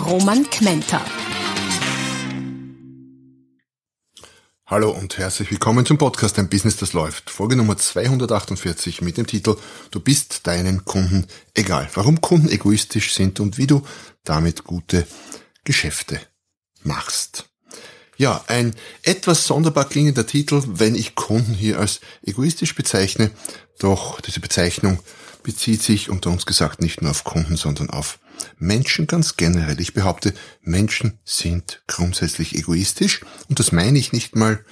Roman Kmenter. Hallo und herzlich willkommen zum Podcast Ein Business, das läuft. Folge Nummer 248 mit dem Titel Du bist deinen Kunden egal. Warum Kunden egoistisch sind und wie du damit gute Geschäfte machst. Ja, ein etwas sonderbar klingender Titel, wenn ich Kunden hier als egoistisch bezeichne, doch diese Bezeichnung bezieht sich unter uns gesagt nicht nur auf Kunden, sondern auf Menschen ganz generell. Ich behaupte, Menschen sind grundsätzlich egoistisch und das meine ich nicht mal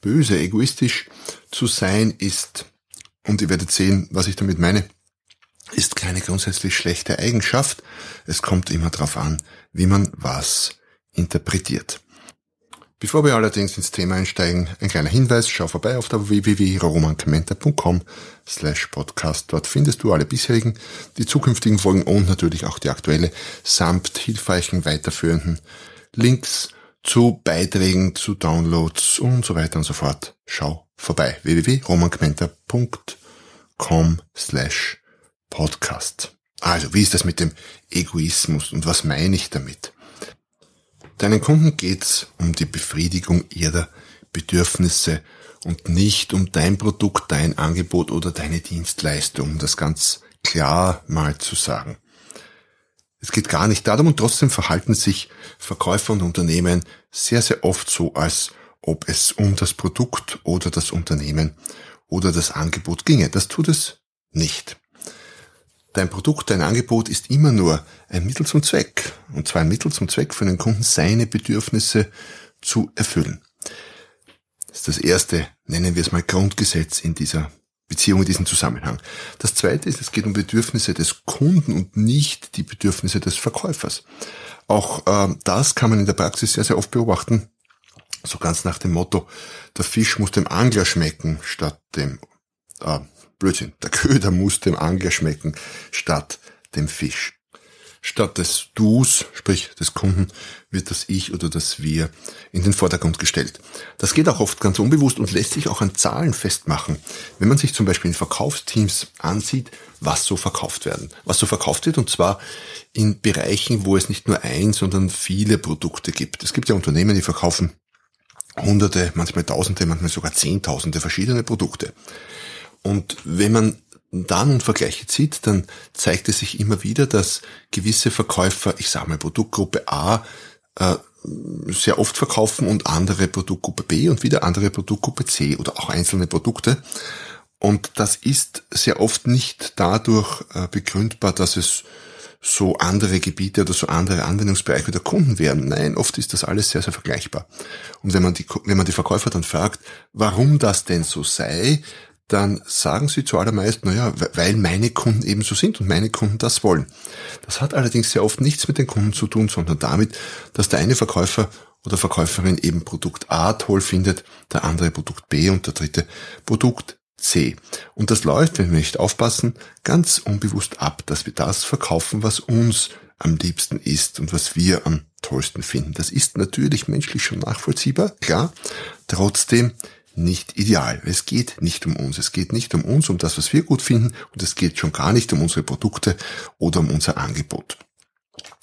böse. Egoistisch zu sein ist, und ihr werdet sehen, was ich damit meine, ist keine grundsätzlich schlechte Eigenschaft. Es kommt immer darauf an, wie man was interpretiert. Bevor wir allerdings ins Thema einsteigen, ein kleiner Hinweis, schau vorbei auf der www.romancamenta.com slash podcast. Dort findest du alle bisherigen, die zukünftigen Folgen und natürlich auch die aktuelle samt hilfreichen weiterführenden Links zu Beiträgen, zu Downloads und so weiter und so fort. Schau vorbei. www.romancamenta.com slash podcast. Also, wie ist das mit dem Egoismus und was meine ich damit? Deinen Kunden geht's um die Befriedigung ihrer Bedürfnisse und nicht um dein Produkt, dein Angebot oder deine Dienstleistung, um das ganz klar mal zu sagen. Es geht gar nicht darum und trotzdem verhalten sich Verkäufer und Unternehmen sehr, sehr oft so, als ob es um das Produkt oder das Unternehmen oder das Angebot ginge. Das tut es nicht. Dein Produkt, dein Angebot ist immer nur ein Mittel zum Zweck. Und zwar ein Mittel zum Zweck für den Kunden, seine Bedürfnisse zu erfüllen. Das ist das erste, nennen wir es mal Grundgesetz in dieser Beziehung, in diesem Zusammenhang. Das zweite ist, es geht um Bedürfnisse des Kunden und nicht die Bedürfnisse des Verkäufers. Auch äh, das kann man in der Praxis sehr, sehr oft beobachten. So ganz nach dem Motto, der Fisch muss dem Angler schmecken statt dem äh, Blödsinn. Der Köder muss dem Angler schmecken statt dem Fisch. Statt des Dus, sprich des Kunden, wird das Ich oder das Wir in den Vordergrund gestellt. Das geht auch oft ganz unbewusst und lässt sich auch an Zahlen festmachen. Wenn man sich zum Beispiel in Verkaufsteams ansieht, was so verkauft werden. Was so verkauft wird und zwar in Bereichen, wo es nicht nur ein, sondern viele Produkte gibt. Es gibt ja Unternehmen, die verkaufen hunderte, manchmal tausende, manchmal sogar zehntausende verschiedene Produkte. Und wenn man da nun Vergleiche zieht, dann zeigt es sich immer wieder, dass gewisse Verkäufer, ich sage mal Produktgruppe A, äh, sehr oft verkaufen und andere Produktgruppe B und wieder andere Produktgruppe C oder auch einzelne Produkte. Und das ist sehr oft nicht dadurch äh, begründbar, dass es so andere Gebiete oder so andere Anwendungsbereiche der Kunden wären. Nein, oft ist das alles sehr, sehr vergleichbar. Und wenn man die, wenn man die Verkäufer dann fragt, warum das denn so sei, dann sagen sie zuallermeist, naja, weil meine Kunden eben so sind und meine Kunden das wollen. Das hat allerdings sehr oft nichts mit den Kunden zu tun, sondern damit, dass der eine Verkäufer oder Verkäuferin eben Produkt A toll findet, der andere Produkt B und der dritte Produkt C. Und das läuft, wenn wir nicht aufpassen, ganz unbewusst ab, dass wir das verkaufen, was uns am liebsten ist und was wir am tollsten finden. Das ist natürlich menschlich schon nachvollziehbar, klar. Trotzdem nicht ideal. Es geht nicht um uns. Es geht nicht um uns, um das, was wir gut finden und es geht schon gar nicht um unsere Produkte oder um unser Angebot.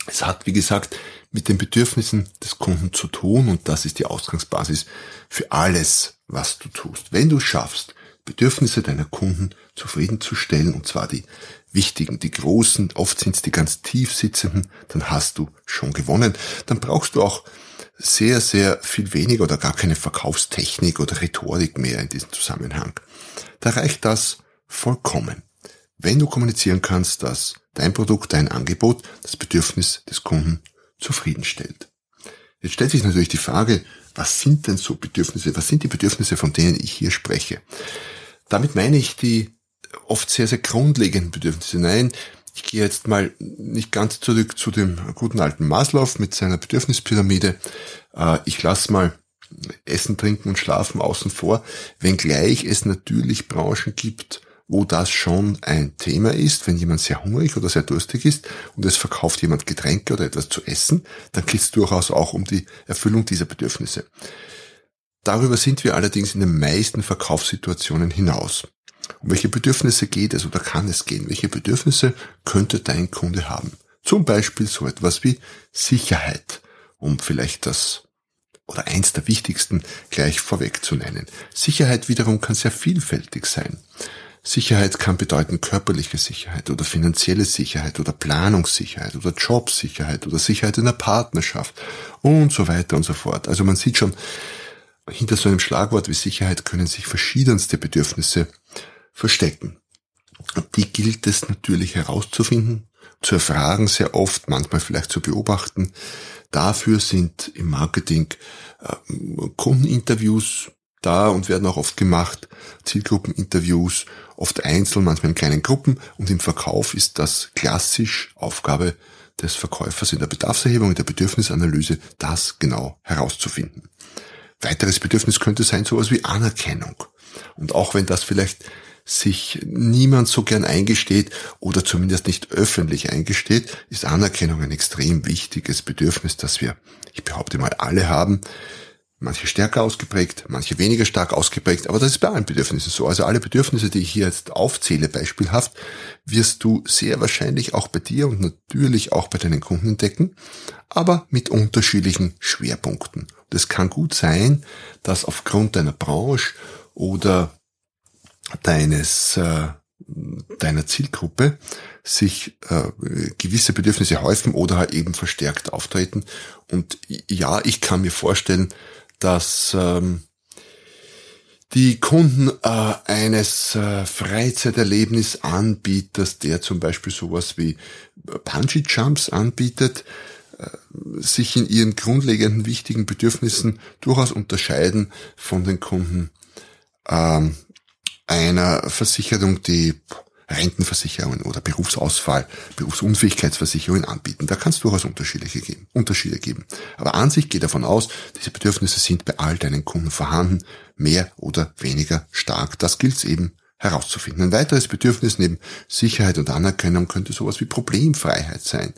Es hat, wie gesagt, mit den Bedürfnissen des Kunden zu tun und das ist die Ausgangsbasis für alles, was du tust. Wenn du schaffst, Bedürfnisse deiner Kunden zufriedenzustellen, und zwar die wichtigen, die großen, oft sind es die ganz tief sitzenden, dann hast du schon gewonnen. Dann brauchst du auch sehr, sehr viel weniger oder gar keine Verkaufstechnik oder Rhetorik mehr in diesem Zusammenhang. Da reicht das vollkommen. Wenn du kommunizieren kannst, dass dein Produkt, dein Angebot das Bedürfnis des Kunden zufriedenstellt. Jetzt stellt sich natürlich die Frage, was sind denn so Bedürfnisse? Was sind die Bedürfnisse, von denen ich hier spreche? Damit meine ich die oft sehr, sehr grundlegenden Bedürfnisse. Nein, Ich gehe jetzt mal nicht ganz zurück zu dem guten alten Maslow mit seiner Bedürfnispyramide. Äh, ich lasse mal Essen, Trinken und Schlafen außen vor, wenngleich es natürlich Branchen gibt, wo das schon ein Thema ist, wenn jemand sehr hungrig oder sehr durstig ist und es verkauft jemand Getränke oder etwas zu essen, dann geht es durchaus auch um die Erfüllung dieser Bedürfnisse. Darüber sind wir allerdings in den meisten Verkaufssituationen hinaus. Um welche Bedürfnisse geht es oder kann es gehen? Welche Bedürfnisse könnte dein Kunde haben? Zum Beispiel so etwas wie Sicherheit, um vielleicht das oder eins der wichtigsten gleich vorweg zu nennen. Sicherheit wiederum kann sehr vielfältig sein. Sicherheit kann bedeuten körperliche Sicherheit oder finanzielle Sicherheit oder Planungssicherheit oder Jobsicherheit oder Sicherheit in der Partnerschaft und so weiter und so fort. Also man sieht schon, hinter so einem Schlagwort wie Sicherheit können sich verschiedenste Bedürfnisse verstecken. Die gilt es natürlich herauszufinden, zu erfragen sehr oft, manchmal vielleicht zu beobachten. Dafür sind im Marketing äh, Kundeninterviews da und werden auch oft gemacht, Zielgruppeninterviews, oft einzeln, manchmal in kleinen Gruppen und im Verkauf ist das klassisch Aufgabe des Verkäufers in der Bedarfserhebung, in der Bedürfnisanalyse, das genau herauszufinden. Weiteres Bedürfnis könnte sein sowas wie Anerkennung. Und auch wenn das vielleicht sich niemand so gern eingesteht oder zumindest nicht öffentlich eingesteht, ist Anerkennung ein extrem wichtiges Bedürfnis, das wir, ich behaupte mal, alle haben. Manche stärker ausgeprägt, manche weniger stark ausgeprägt, aber das ist bei allen Bedürfnissen so. Also alle Bedürfnisse, die ich hier jetzt aufzähle, beispielhaft, wirst du sehr wahrscheinlich auch bei dir und natürlich auch bei deinen Kunden entdecken, aber mit unterschiedlichen Schwerpunkten. Und es kann gut sein, dass aufgrund deiner Branche oder deines äh, deiner Zielgruppe sich äh, gewisse Bedürfnisse häufen oder halt eben verstärkt auftreten. Und ja, ich kann mir vorstellen, dass ähm, die Kunden äh, eines äh, Freizeiterlebnisanbieters, der zum Beispiel sowas wie Bungee Jumps anbietet, äh, sich in ihren grundlegenden wichtigen Bedürfnissen durchaus unterscheiden von den Kunden ähm, einer Versicherung, die Rentenversicherungen oder Berufsausfall, Berufsunfähigkeitsversicherungen anbieten. Da kann es durchaus Unterschiede geben, Unterschiede geben. Aber an sich geht davon aus, diese Bedürfnisse sind bei all deinen Kunden vorhanden, mehr oder weniger stark. Das gilt es eben herauszufinden. Ein weiteres Bedürfnis neben Sicherheit und Anerkennung könnte sowas wie Problemfreiheit sein.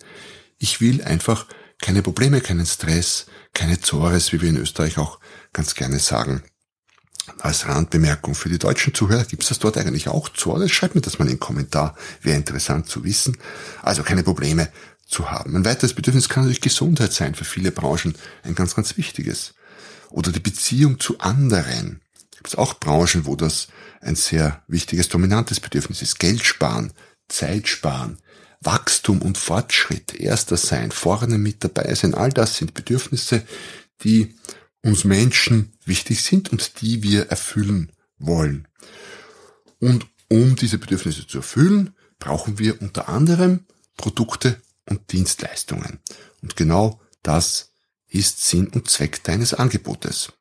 Ich will einfach keine Probleme, keinen Stress, keine Zores, wie wir in Österreich auch ganz gerne sagen. Als Randbemerkung für die deutschen Zuhörer, gibt es das dort eigentlich auch zu? Oder schreibt mir das mal in den Kommentar, wäre interessant zu wissen. Also keine Probleme zu haben. Ein weiteres Bedürfnis kann natürlich Gesundheit sein, für viele Branchen ein ganz, ganz wichtiges. Oder die Beziehung zu anderen. Gibt es auch Branchen, wo das ein sehr wichtiges, dominantes Bedürfnis ist. Geld sparen, Zeit sparen, Wachstum und Fortschritt, erster sein, vorne mit dabei sein, all das sind Bedürfnisse, die uns Menschen wichtig sind und die wir erfüllen wollen. Und um diese Bedürfnisse zu erfüllen, brauchen wir unter anderem Produkte und Dienstleistungen. Und genau das ist Sinn und Zweck deines Angebotes.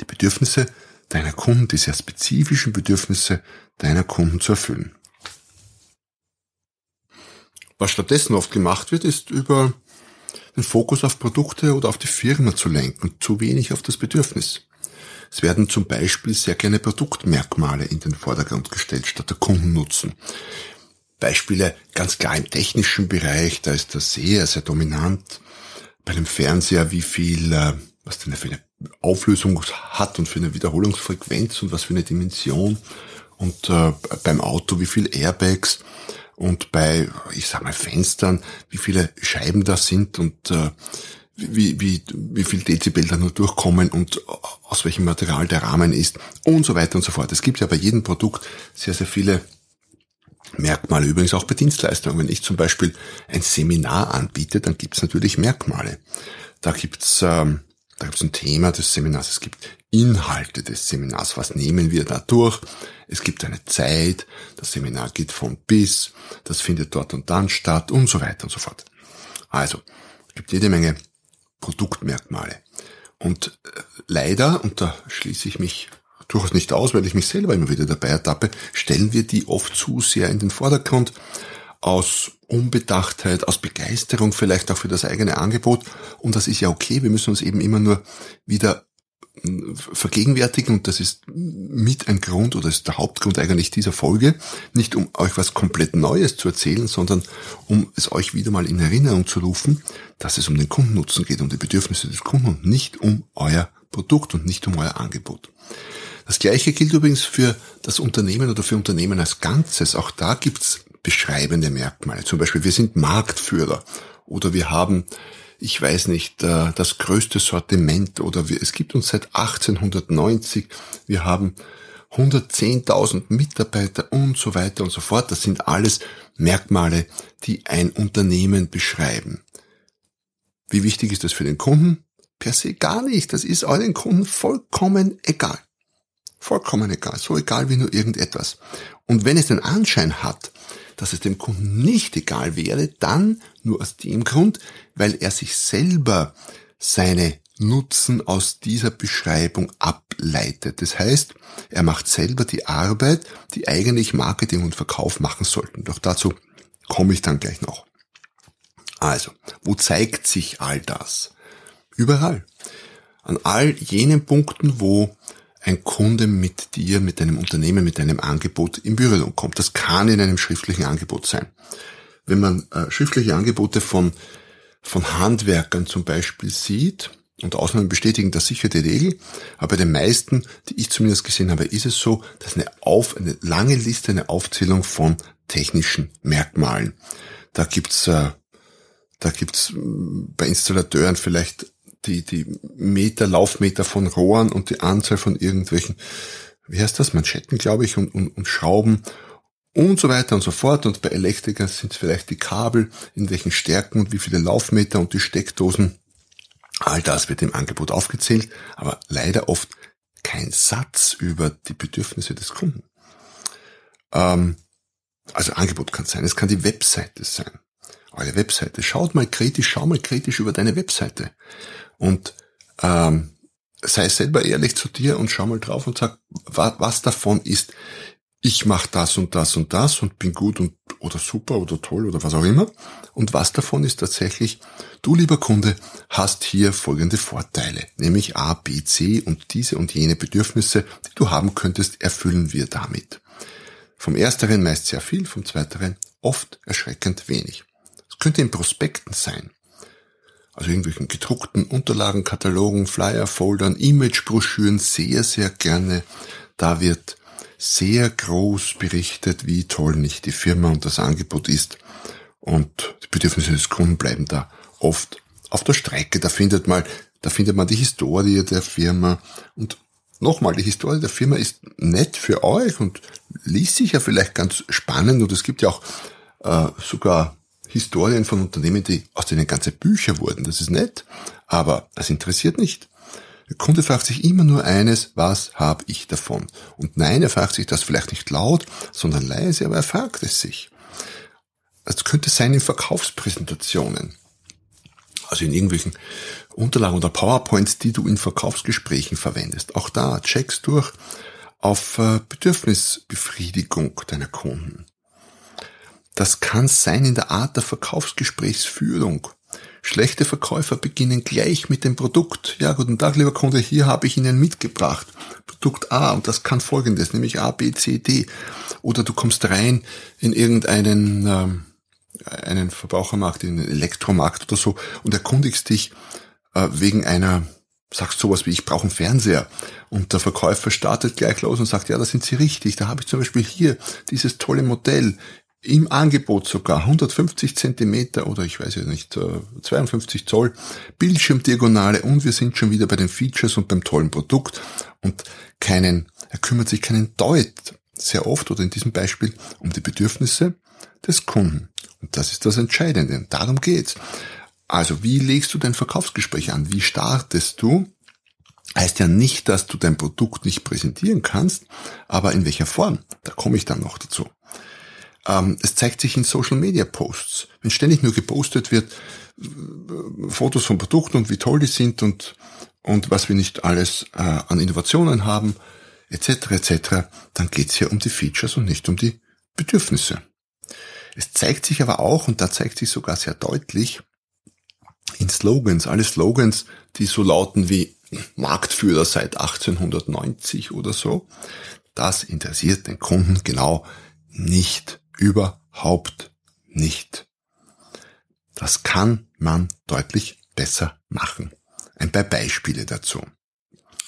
Die Bedürfnisse deiner Kunden, die sehr spezifischen Bedürfnisse deiner Kunden zu erfüllen. Was stattdessen oft gemacht wird, ist über den Fokus auf Produkte oder auf die Firma zu lenken, zu wenig auf das Bedürfnis. Es werden zum Beispiel sehr gerne Produktmerkmale in den Vordergrund gestellt, statt der Kundennutzen. Beispiele ganz klar im technischen Bereich, da ist das sehr, sehr dominant. Bei dem Fernseher, wie viel, äh, was denn für eine Auflösung hat und für eine Wiederholungsfrequenz und was für eine Dimension. Und äh, beim Auto, wie viel Airbags und bei, ich sag mal, Fenstern, wie viele Scheiben da sind und äh, wie, wie, wie viel Dezibel da nur durchkommen und aus welchem Material der Rahmen ist und so weiter und so fort. Es gibt ja bei jedem Produkt sehr, sehr viele Merkmale, übrigens auch bei Dienstleistungen. Wenn ich zum Beispiel ein Seminar anbiete, dann gibt es natürlich Merkmale. Da gibt's ähm, da gibt's ein Thema des Seminars, es gibt Inhalte des Seminars, was nehmen wir da durch. Es gibt eine Zeit, das Seminar geht von bis, das findet dort und dann statt und so weiter und so fort. Also, es gibt jede Menge Produktmerkmale. Und äh, leider, und da schließe ich mich durchaus nicht aus, weil ich mich selber immer wieder dabei ertappe, stellen wir die oft zu sehr in den Vordergrund aus Unbedachtheit, aus Begeisterung vielleicht auch für das eigene Angebot. Und das ist ja okay. Wir müssen uns eben immer nur wieder vergegenwärtigen und das ist mit ein Grund oder ist der Hauptgrund eigentlich dieser Folge, nicht um euch was komplett Neues zu erzählen, sondern um es euch wieder mal in Erinnerung zu rufen, dass es um den Kundennutzen geht, um die Bedürfnisse des Kunden und nicht um euer Produkt und nicht um euer Angebot. Das gleiche gilt übrigens für das Unternehmen oder für Unternehmen als Ganzes. Auch da gibt's beschreibende Merkmale. Zum Beispiel, wir sind Marktführer oder wir haben ich weiß nicht, äh, das größte Sortiment oder wir, es gibt uns seit 1890, wir haben 110.000 Mitarbeiter und so weiter und so fort. Das sind alles Merkmale, die ein Unternehmen beschreiben. Wie wichtig ist das für den Kunden? Per se gar nicht. Das ist euren Kunden vollkommen egal. Vollkommen egal. So egal wie nur irgendetwas. Und wenn es den Anschein hat, dass es dem Kunden nicht egal wäre, dann nur aus dem Grund, weil er sich selber seine Nutzen aus dieser Beschreibung ableitet. Das heißt, er macht selber die Arbeit, die eigentlich Marketing und Verkauf machen sollten. Doch dazu komme ich dann gleich noch. Also, wo zeigt sich all das? Überall. An all jenen Punkten, wo ein Kunde mit dir, mit deinem Unternehmen, mit deinem Angebot in Berührung kommt. Das kann in einem schriftlichen Angebot sein. Wenn man äh, schriftliche Angebote von, von Handwerkern zum Beispiel sieht, und Ausnahmen bestätigen das sicher die Regel, aber bei den meisten, die ich zumindest gesehen habe, ist es so, dass eine, auf, eine lange Liste, eine Aufzählung von technischen Merkmalen. Da gibt's äh, da gibt's mm, bei Installateuren vielleicht die, die Meter, Laufmeter von Rohren und die Anzahl von irgendwelchen, wie heißt das, Manschetten, glaube ich, und, und, und Schrauben und so weiter und so fort. Und bei Elektrikern sind es vielleicht die Kabel, in welchen Stärken und wie viele Laufmeter und die Steckdosen. All das wird im Angebot aufgezählt, aber leider oft kein Satz über die Bedürfnisse des Kunden. Ähm, also Angebot kann sein, es kann die Webseite sein. Eure Webseite. Schaut mal kritisch, schau mal kritisch über deine Webseite. Und ähm, sei selber ehrlich zu dir und schau mal drauf und sag, was, was davon ist, ich mache das und das und das und bin gut und oder super oder toll oder was auch immer. Und was davon ist tatsächlich, du lieber Kunde hast hier folgende Vorteile, nämlich A, B, C und diese und jene Bedürfnisse, die du haben könntest, erfüllen wir damit. Vom ersteren meist sehr viel, vom zweiteren oft erschreckend wenig. Es könnte in Prospekten sein also irgendwelchen gedruckten Unterlagen, Katalogen, Flyer, Foldern, Imagebroschüren sehr, sehr gerne. Da wird sehr groß berichtet, wie toll nicht die Firma und das Angebot ist. Und die Bedürfnisse des Kunden bleiben da oft auf der Strecke. Da findet man, da findet man die Historie der Firma. Und nochmal, die Historie der Firma ist nett für euch und liest sich ja vielleicht ganz spannend. Und es gibt ja auch äh, sogar Historien von Unternehmen, die aus denen ganze Bücher wurden. Das ist nett, aber das interessiert nicht. Der Kunde fragt sich immer nur eines, was habe ich davon? Und nein, er fragt sich das vielleicht nicht laut, sondern leise, aber er fragt es sich. Das könnte sein in Verkaufspräsentationen. Also in irgendwelchen Unterlagen oder PowerPoints, die du in Verkaufsgesprächen verwendest. Auch da checkst durch auf äh, Bedürfnisbefriedigung deiner Kunden. Das kann sein in der Art der Verkaufsgesprächsführung. Schlechte Verkäufer beginnen gleich mit dem Produkt. Ja, guten Tag, lieber Kunde, hier habe ich Ihnen mitgebracht. Produkt A und das kann folgendes, nämlich A, B, C, D. Oder du kommst rein in irgendeinen ähm, einen Verbrauchermarkt, in einen Elektromarkt oder so und erkundigst dich äh, wegen einer, sagst sowas wie, ich brauche einen Fernseher. Und der Verkäufer startet gleich los und sagt, ja, da sind Sie richtig, da habe ich zum Beispiel hier dieses tolle Modell im Angebot sogar 150 Zentimeter oder ich weiß ja nicht, 52 äh, Zoll Bildschirmdiagonale und wir sind schon wieder bei den Features und beim tollen Produkt und keinen, er kümmert sich keinen Deut sehr oft oder in diesem Beispiel um die Bedürfnisse des Kunden. Und das ist das Entscheidende. Darum geht's. Also, wie legst du dein Verkaufsgespräch an? Wie startest du? Heißt ja nicht, dass du dein Produkt nicht präsentieren kannst, aber in welcher Form? Da komme ich dann noch dazu. Ähm, es zeigt sich in Social Media Posts. Wenn ständig nur gepostet wird, äh, Fotos von Produkten und wie toll die sind und, und was wir nicht alles äh, an Innovationen haben, etc. etc., dann geht's hier um die Features und nicht um die Bedürfnisse. Es zeigt sich aber auch, und da zeigt sich sogar sehr deutlich, in Slogans, alle Slogans, die so lauten wie Marktführer seit 1890 oder so, das interessiert den Kunden genau nicht, überhaupt nicht. Das kann man deutlich besser machen. Ein paar Beispiele dazu.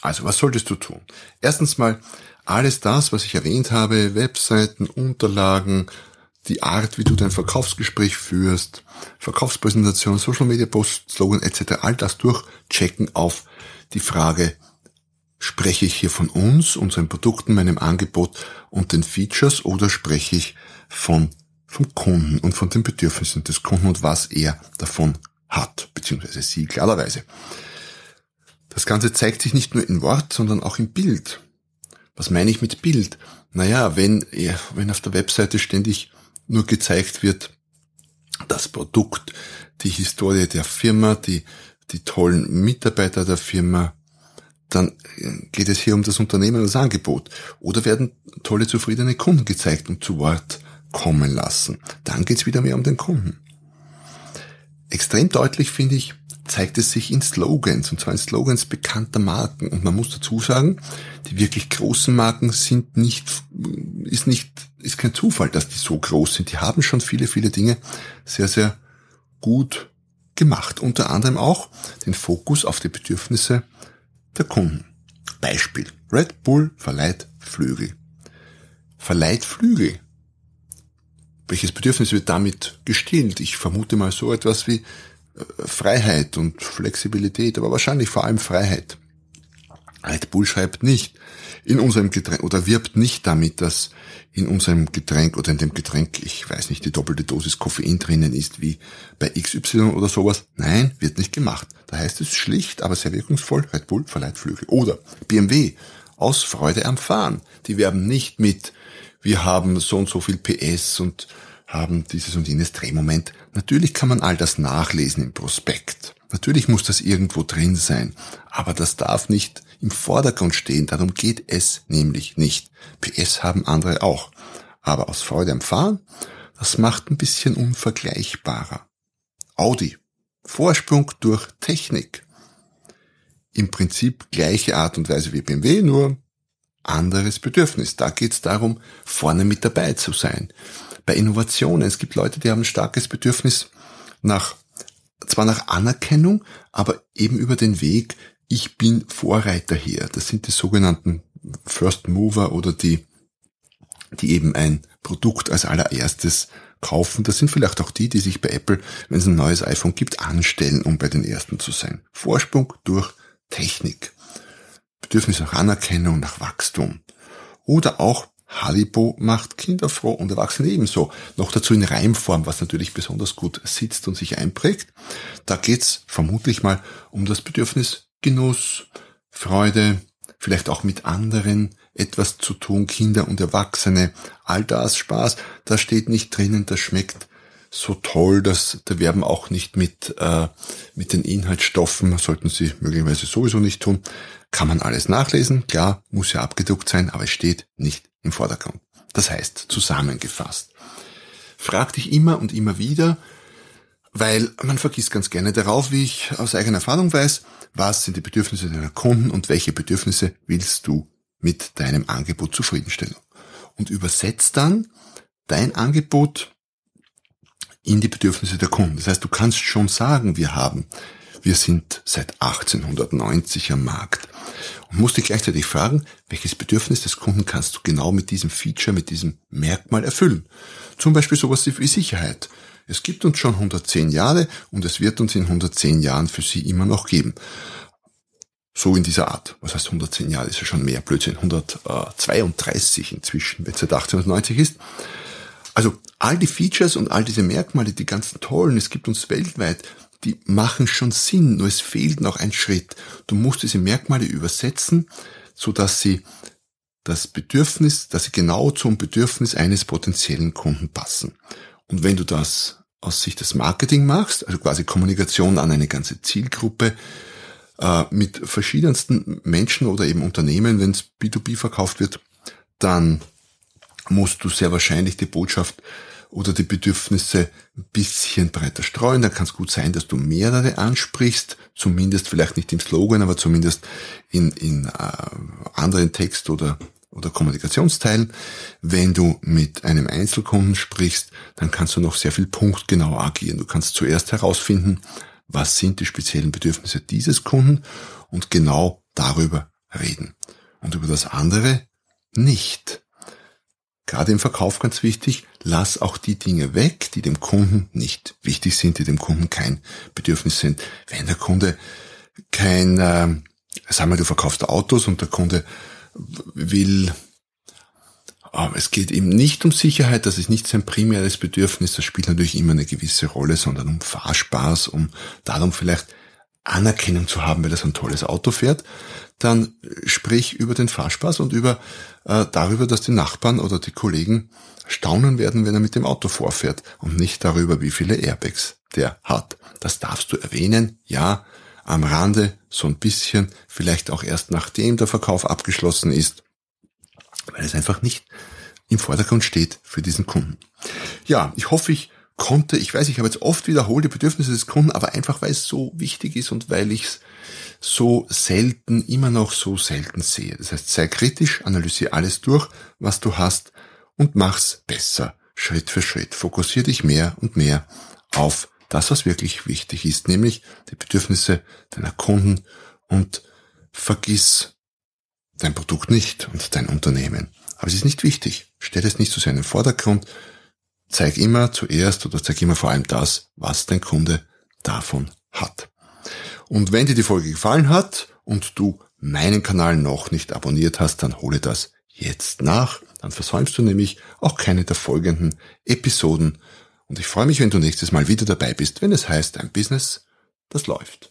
Also, was solltest du tun? Erstens mal alles das, was ich erwähnt habe, Webseiten, Unterlagen, die Art, wie du dein Verkaufsgespräch führst, Verkaufspräsentation, Social Media Post, Slogan etc., all das durchchecken auf die Frage, spreche ich hier von uns, unseren Produkten, meinem Angebot und den Features oder spreche ich von vom Kunden und von den Bedürfnissen des Kunden und was er davon hat, beziehungsweise sie klarerweise. Das Ganze zeigt sich nicht nur in Wort, sondern auch im Bild. Was meine ich mit Bild? Naja, wenn, wenn auf der Webseite ständig nur gezeigt wird, das Produkt, die Historie der Firma, die, die tollen Mitarbeiter der Firma, dann geht es hier um das Unternehmen und das Angebot. Oder werden tolle, zufriedene Kunden gezeigt und zu Wort kommen lassen. Dann geht es wieder mehr um den Kunden. Extrem deutlich finde ich, zeigt es sich in Slogans, und zwar in Slogans bekannter Marken. Und man muss dazu sagen, die wirklich großen Marken sind nicht, ist nicht, ist kein Zufall, dass die so groß sind. Die haben schon viele, viele Dinge sehr, sehr gut gemacht. Unter anderem auch den Fokus auf die Bedürfnisse der Kunden. Beispiel. Red Bull verleiht Flügel. Verleiht Flügel. Welches Bedürfnis wird damit gestillt? Ich vermute mal so etwas wie Freiheit und Flexibilität, aber wahrscheinlich vor allem Freiheit. Red Bull schreibt nicht in unserem Getränk oder wirbt nicht damit, dass in unserem Getränk oder in dem Getränk, ich weiß nicht, die doppelte Dosis Koffein drinnen ist wie bei XY oder sowas. Nein, wird nicht gemacht. Da heißt es schlicht, aber sehr wirkungsvoll, Red Bull verleiht Flügel. Oder BMW, aus Freude am Fahren. Die werben nicht mit, wir haben so und so viel PS und haben dieses und jenes Drehmoment. Natürlich kann man all das nachlesen im Prospekt. Natürlich muss das irgendwo drin sein. Aber das darf nicht im Vordergrund stehen. Darum geht es nämlich nicht. PS haben andere auch. Aber aus Freude am Fahren, das macht ein bisschen unvergleichbarer. Audi. Vorsprung durch Technik. Im Prinzip gleiche Art und Weise wie BMW, nur anderes Bedürfnis. Da geht es darum, vorne mit dabei zu sein bei Innovationen. Es gibt Leute, die haben ein starkes Bedürfnis nach, zwar nach Anerkennung, aber eben über den Weg, ich bin Vorreiter hier. Das sind die sogenannten First Mover oder die, die eben ein Produkt als allererstes kaufen. Das sind vielleicht auch die, die sich bei Apple, wenn es ein neues iPhone gibt, anstellen, um bei den ersten zu sein. Vorsprung durch Technik. Bedürfnis nach Anerkennung, nach Wachstum. Oder auch Haribo macht Kinder froh und Erwachsene ebenso. Noch dazu in Reimform, was natürlich besonders gut sitzt und sich einprägt. Da geht's vermutlich mal um das Bedürfnis Genuss, Freude, vielleicht auch mit anderen etwas zu tun, Kinder und Erwachsene, all das Spaß, da steht nicht drinnen, das schmeckt so toll, dass da werben auch nicht mit, äh, mit den Inhaltsstoffen, sollten Sie möglicherweise sowieso nicht tun. Kann man alles nachlesen, klar, muss ja abgedruckt sein, aber es steht nicht im Vordergrund. Das heißt, zusammengefasst. Frag dich immer und immer wieder, weil man vergisst ganz gerne darauf, wie ich aus eigener Erfahrung weiß, was sind die Bedürfnisse deiner Kunden und welche Bedürfnisse willst du mit deinem Angebot zufriedenstellen. Und übersetzt dann dein Angebot in die Bedürfnisse der Kunden. Das heißt, du kannst schon sagen, wir haben, wir sind seit 1890 am Markt und musst dich gleichzeitig fragen, welches Bedürfnis des Kunden kannst du genau mit diesem Feature, mit diesem Merkmal erfüllen. Zum Beispiel sowas wie Sicherheit. Es gibt uns schon 110 Jahre und es wird uns in 110 Jahren für sie immer noch geben. So in dieser Art. Was heißt 110 Jahre? ist ja schon mehr Blödsinn. 132 inzwischen, wenn es seit 1890 ist. Also all die Features und all diese Merkmale, die ganzen tollen, es gibt uns weltweit die machen schon Sinn, nur es fehlt noch ein Schritt. Du musst diese Merkmale übersetzen, so dass sie das Bedürfnis, dass sie genau zum Bedürfnis eines potenziellen Kunden passen. Und wenn du das aus Sicht des Marketing machst, also quasi Kommunikation an eine ganze Zielgruppe, äh, mit verschiedensten Menschen oder eben Unternehmen, wenn es B2B verkauft wird, dann musst du sehr wahrscheinlich die Botschaft oder die Bedürfnisse ein bisschen breiter streuen. Da kann es gut sein, dass du mehrere ansprichst, zumindest vielleicht nicht im Slogan, aber zumindest in, in äh, anderen Text- oder, oder Kommunikationsteilen. Wenn du mit einem Einzelkunden sprichst, dann kannst du noch sehr viel punktgenauer agieren. Du kannst zuerst herausfinden, was sind die speziellen Bedürfnisse dieses Kunden und genau darüber reden. Und über das andere nicht. Gerade im Verkauf ganz wichtig, lass auch die Dinge weg, die dem Kunden nicht wichtig sind, die dem Kunden kein Bedürfnis sind. Wenn der Kunde kein, äh, sagen wir, du verkaufst Autos und der Kunde will, äh, es geht ihm nicht um Sicherheit, das ist nicht sein primäres Bedürfnis, das spielt natürlich immer eine gewisse Rolle, sondern um Fahrspaß, um darum vielleicht Anerkennung zu haben, weil er so ein tolles Auto fährt, dann sprich über den Fahrspaß und über äh, darüber, dass die Nachbarn oder die Kollegen staunen werden, wenn er mit dem Auto vorfährt und nicht darüber, wie viele Airbags der hat. Das darfst du erwähnen, ja, am Rande so ein bisschen, vielleicht auch erst nachdem der Verkauf abgeschlossen ist, weil es einfach nicht im Vordergrund steht für diesen Kunden. Ja, ich hoffe, ich konnte, ich weiß, ich habe jetzt oft wiederholt die Bedürfnisse des Kunden, aber einfach weil es so wichtig ist und weil ich es so selten, immer noch so selten sehe. Das heißt, sei kritisch, analysiere alles durch, was du hast und mach's besser, Schritt für Schritt. Fokussier dich mehr und mehr auf das, was wirklich wichtig ist, nämlich die Bedürfnisse deiner Kunden und vergiss dein Produkt nicht und dein Unternehmen. Aber es ist nicht wichtig. Stell es nicht zu so sehr in den Vordergrund, Zeig immer zuerst oder zeig immer vor allem das, was dein Kunde davon hat. Und wenn dir die Folge gefallen hat und du meinen Kanal noch nicht abonniert hast, dann hole das jetzt nach. Dann versäumst du nämlich auch keine der folgenden Episoden. Und ich freue mich, wenn du nächstes Mal wieder dabei bist, wenn es heißt, ein Business, das läuft.